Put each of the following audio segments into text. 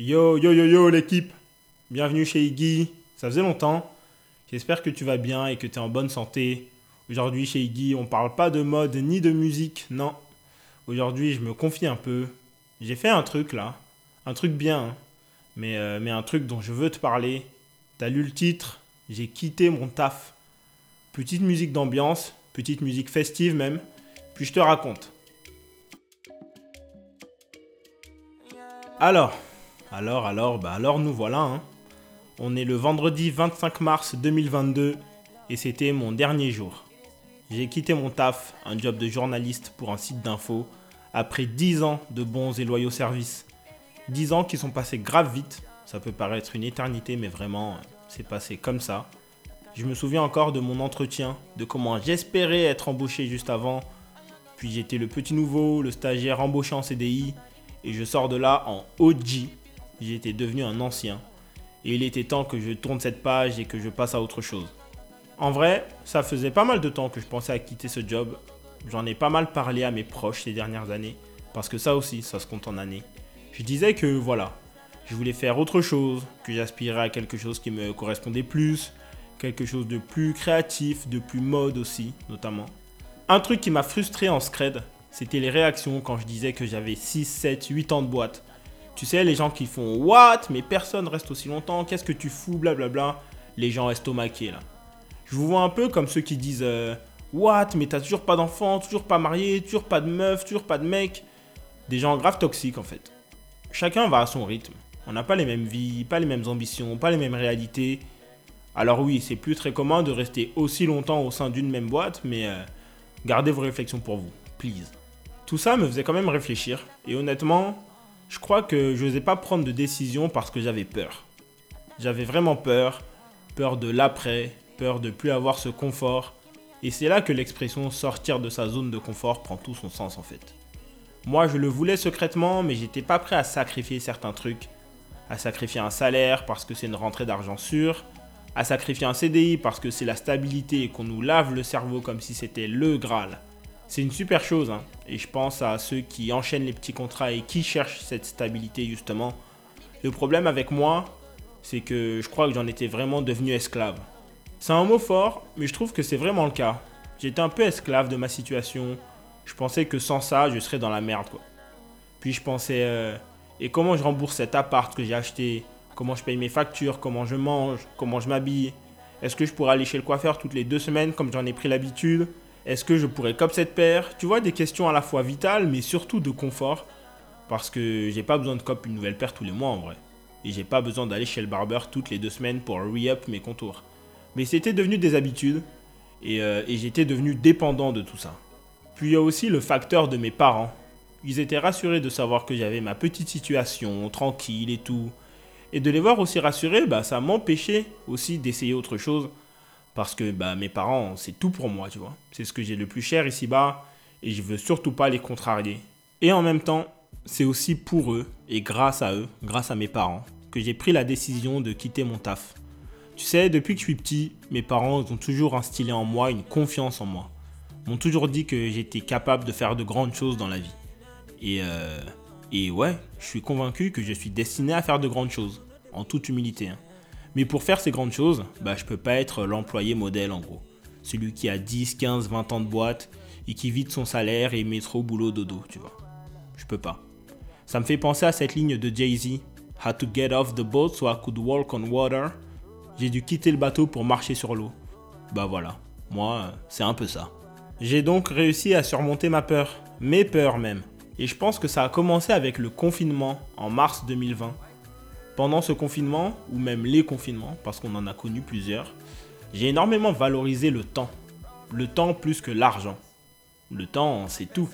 Yo, yo, yo, yo, l'équipe. Bienvenue chez Iggy. Ça faisait longtemps. J'espère que tu vas bien et que tu es en bonne santé. Aujourd'hui, chez Iggy, on parle pas de mode ni de musique, non. Aujourd'hui, je me confie un peu. J'ai fait un truc là. Un truc bien. hein. Mais, euh, mais un truc dont je veux te parler. T'as lu le titre? J'ai quitté mon taf. Petite musique d'ambiance, petite musique festive même. Puis je te raconte. Alors, alors, alors, bah alors nous voilà. hein. On est le vendredi 25 mars 2022 et c'était mon dernier jour. J'ai quitté mon taf, un job de journaliste pour un site d'info, après 10 ans de bons et loyaux services. 10 ans qui sont passés grave vite, ça peut paraître une éternité mais vraiment c'est passé comme ça. Je me souviens encore de mon entretien, de comment j'espérais être embauché juste avant, puis j'étais le petit nouveau, le stagiaire embauché en CDI, et je sors de là en OG. J'étais devenu un ancien. Et il était temps que je tourne cette page et que je passe à autre chose. En vrai, ça faisait pas mal de temps que je pensais à quitter ce job. J'en ai pas mal parlé à mes proches ces dernières années. Parce que ça aussi, ça se compte en années. Je disais que voilà, je voulais faire autre chose, que j'aspirais à quelque chose qui me correspondait plus, quelque chose de plus créatif, de plus mode aussi, notamment. Un truc qui m'a frustré en scred, c'était les réactions quand je disais que j'avais 6, 7, 8 ans de boîte. Tu sais, les gens qui font What? Mais personne reste aussi longtemps, qu'est-ce que tu fous? Blablabla. Les gens estomaqués là. Je vous vois un peu comme ceux qui disent euh, What? Mais t'as toujours pas d'enfant, toujours pas marié, toujours pas de meuf, toujours pas de mec. Des gens grave toxiques en fait. Chacun va à son rythme. On n'a pas les mêmes vies, pas les mêmes ambitions, pas les mêmes réalités. Alors oui, c'est plus très commun de rester aussi longtemps au sein d'une même boîte, mais euh, gardez vos réflexions pour vous, please. Tout ça me faisait quand même réfléchir, et honnêtement, je crois que je n'osais pas prendre de décision parce que j'avais peur. J'avais vraiment peur, peur de l'après, peur de plus avoir ce confort, et c'est là que l'expression sortir de sa zone de confort prend tout son sens en fait. Moi je le voulais secrètement, mais j'étais pas prêt à sacrifier certains trucs, à sacrifier un salaire parce que c'est une rentrée d'argent sûre, à sacrifier un CDI parce que c'est la stabilité et qu'on nous lave le cerveau comme si c'était le Graal. C'est une super chose, hein. et je pense à ceux qui enchaînent les petits contrats et qui cherchent cette stabilité justement. Le problème avec moi, c'est que je crois que j'en étais vraiment devenu esclave. C'est un mot fort, mais je trouve que c'est vraiment le cas. J'étais un peu esclave de ma situation. Je pensais que sans ça, je serais dans la merde. Puis je pensais, euh, et comment je rembourse cet appart que j'ai acheté? Comment je paye mes factures? Comment je mange? Comment je m'habille? Est-ce que je pourrais aller chez le coiffeur toutes les deux semaines comme j'en ai pris l'habitude? Est-ce que je pourrais cop cette paire? Tu vois, des questions à la fois vitales, mais surtout de confort. Parce que j'ai pas besoin de cop une nouvelle paire tous les mois en vrai. Et j'ai pas besoin d'aller chez le barbeur toutes les deux semaines pour re-up mes contours. Mais c'était devenu des habitudes. Et, euh, et j'étais devenu dépendant de tout ça. Puis il y a aussi le facteur de mes parents. Ils étaient rassurés de savoir que j'avais ma petite situation, tranquille et tout. Et de les voir aussi rassurés, bah, ça m'empêchait aussi d'essayer autre chose. Parce que bah, mes parents, c'est tout pour moi, tu vois. C'est ce que j'ai le plus cher ici-bas. Et je veux surtout pas les contrarier. Et en même temps, c'est aussi pour eux, et grâce à eux, grâce à mes parents, que j'ai pris la décision de quitter mon taf. Tu sais, depuis que je suis petit, mes parents ont toujours instillé en moi une confiance en moi. M'ont toujours dit que j'étais capable de faire de grandes choses dans la vie. Et, euh, et ouais, je suis convaincu que je suis destiné à faire de grandes choses, en toute humilité. hein. Mais pour faire ces grandes choses, bah, je peux pas être l'employé modèle en gros. Celui qui a 10, 15, 20 ans de boîte et qui vide son salaire et met trop boulot dodo, tu vois. Je peux pas. Ça me fait penser à cette ligne de Jay-Z. Had to get off the boat so I could walk on water. J'ai dû quitter le bateau pour marcher sur l'eau. Bah voilà, moi, c'est un peu ça. J'ai donc réussi à surmonter ma peur, mes peurs même. Et je pense que ça a commencé avec le confinement en mars 2020. Pendant ce confinement, ou même les confinements, parce qu'on en a connu plusieurs, j'ai énormément valorisé le temps. Le temps plus que l'argent. Le temps, c'est tout.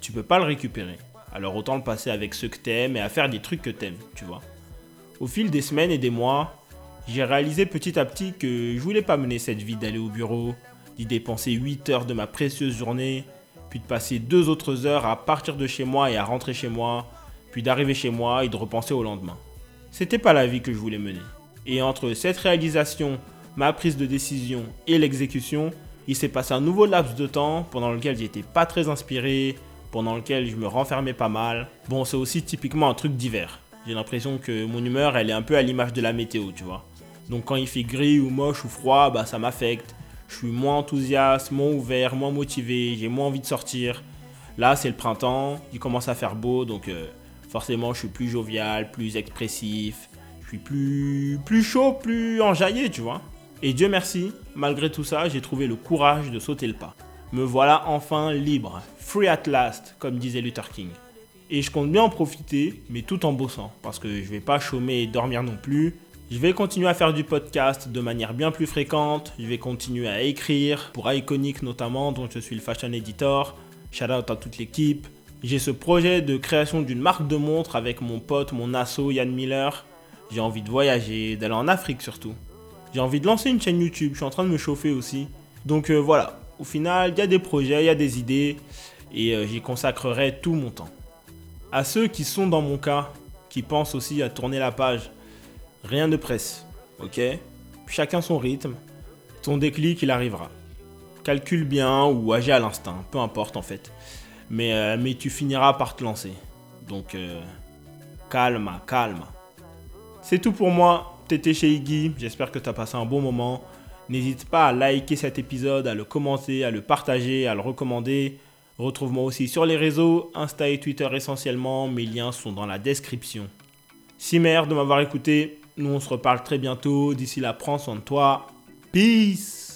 Tu peux pas le récupérer. Alors autant le passer avec ceux que t'aimes et à faire des trucs que t'aimes, tu vois. Au fil des semaines et des mois, j'ai réalisé petit à petit que je voulais pas mener cette vie d'aller au bureau, d'y dépenser 8 heures de ma précieuse journée, puis de passer deux autres heures à partir de chez moi et à rentrer chez moi, puis d'arriver chez moi et de repenser au lendemain. C'était pas la vie que je voulais mener. Et entre cette réalisation, ma prise de décision et l'exécution, il s'est passé un nouveau laps de temps pendant lequel j'étais pas très inspiré, pendant lequel je me renfermais pas mal. Bon, c'est aussi typiquement un truc d'hiver. J'ai l'impression que mon humeur, elle est un peu à l'image de la météo, tu vois. Donc quand il fait gris ou moche ou froid, bah ça m'affecte. Je suis moins enthousiaste, moins ouvert, moins motivé, j'ai moins envie de sortir. Là, c'est le printemps, il commence à faire beau, donc euh, forcément, je suis plus jovial, plus expressif, je suis plus, plus chaud, plus enjaillé, tu vois. Et Dieu merci, malgré tout ça, j'ai trouvé le courage de sauter le pas. Me voilà enfin libre, free at last, comme disait Luther King. Et je compte bien en profiter, mais tout en bossant, parce que je vais pas chômer et dormir non plus. Je vais continuer à faire du podcast de manière bien plus fréquente. Je vais continuer à écrire pour Iconic notamment, dont je suis le fashion editor. Shout out à toute l'équipe. J'ai ce projet de création d'une marque de montres avec mon pote, mon asso Yann Miller. J'ai envie de voyager, d'aller en Afrique surtout. J'ai envie de lancer une chaîne YouTube. Je suis en train de me chauffer aussi. Donc euh, voilà. Au final, il y a des projets, il y a des idées et euh, j'y consacrerai tout mon temps à ceux qui sont dans mon cas, qui pensent aussi à tourner la page, rien ne presse, ok? Chacun son rythme, ton déclic il arrivera. Calcule bien ou agis à l'instinct, peu importe en fait. Mais, euh, mais tu finiras par te lancer. Donc euh, calme, calme. C'est tout pour moi. T'étais chez Iggy, j'espère que tu as passé un bon moment. N'hésite pas à liker cet épisode, à le commenter, à le partager, à le recommander. Retrouve-moi aussi sur les réseaux, Insta et Twitter essentiellement, mes liens sont dans la description. Si merde de m'avoir écouté, nous on se reparle très bientôt, d'ici là prends soin de toi, peace